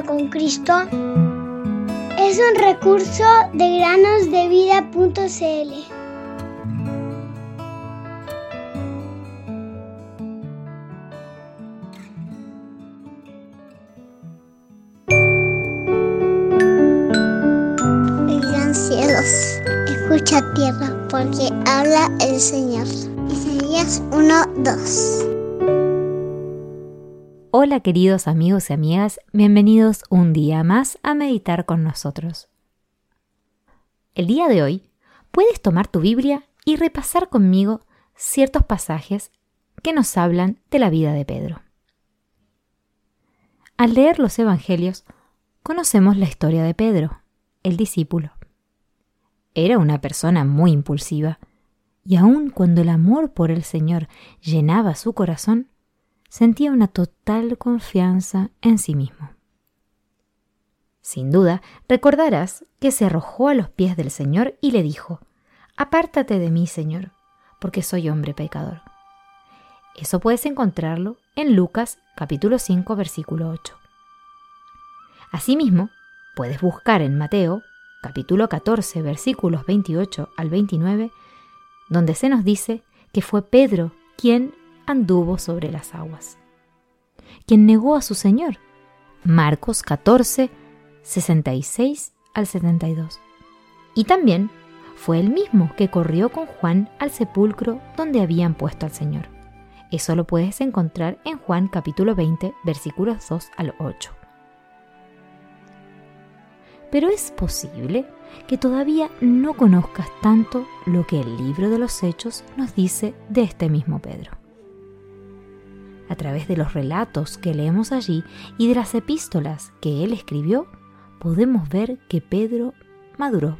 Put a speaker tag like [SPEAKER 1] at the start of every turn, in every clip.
[SPEAKER 1] con Cristo es un recurso de granosdevida.cl.
[SPEAKER 2] cielos, escucha tierra, porque habla el Señor. Isaías 1:2
[SPEAKER 3] Hola queridos amigos y amigas, bienvenidos un día más a meditar con nosotros. El día de hoy puedes tomar tu Biblia y repasar conmigo ciertos pasajes que nos hablan de la vida de Pedro. Al leer los Evangelios, conocemos la historia de Pedro, el discípulo. Era una persona muy impulsiva, y aun cuando el amor por el Señor llenaba su corazón, sentía una total confianza en sí mismo. Sin duda, recordarás que se arrojó a los pies del Señor y le dijo, Apártate de mí, Señor, porque soy hombre pecador. Eso puedes encontrarlo en Lucas capítulo 5 versículo 8. Asimismo, puedes buscar en Mateo capítulo 14 versículos 28 al 29, donde se nos dice que fue Pedro quien anduvo sobre las aguas. Quien negó a su Señor. Marcos 14, 66 al 72. Y también fue el mismo que corrió con Juan al sepulcro donde habían puesto al Señor. Eso lo puedes encontrar en Juan capítulo 20, versículos 2 al 8. Pero es posible que todavía no conozcas tanto lo que el libro de los Hechos nos dice de este mismo Pedro a través de los relatos que leemos allí y de las epístolas que él escribió, podemos ver que Pedro maduró.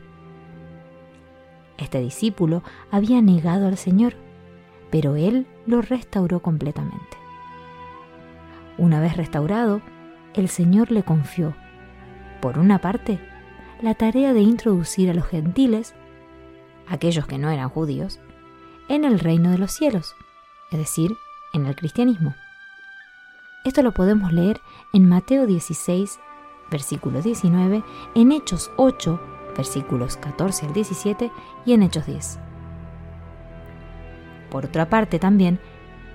[SPEAKER 3] Este discípulo había negado al Señor, pero él lo restauró completamente. Una vez restaurado, el Señor le confió, por una parte, la tarea de introducir a los gentiles, aquellos que no eran judíos, en el reino de los cielos, es decir, en el cristianismo. Esto lo podemos leer en Mateo 16, versículo 19, en Hechos 8, versículos 14 al 17 y en Hechos 10. Por otra parte también,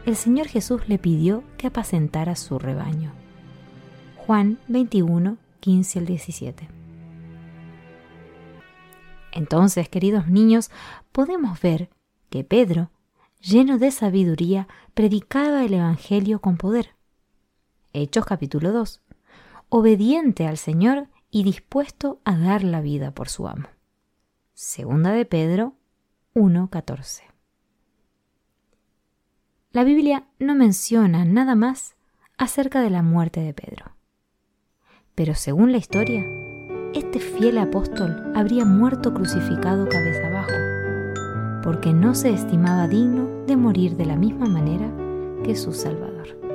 [SPEAKER 3] el Señor Jesús le pidió que apacentara su rebaño. Juan 21, 15 al 17. Entonces, queridos niños, podemos ver que Pedro lleno de sabiduría, predicaba el Evangelio con poder. Hechos capítulo 2. Obediente al Señor y dispuesto a dar la vida por su amo. Segunda de Pedro 1.14. La Biblia no menciona nada más acerca de la muerte de Pedro. Pero según la historia, este fiel apóstol habría muerto crucificado cabeza abajo porque no se estimaba digno de morir de la misma manera que su Salvador.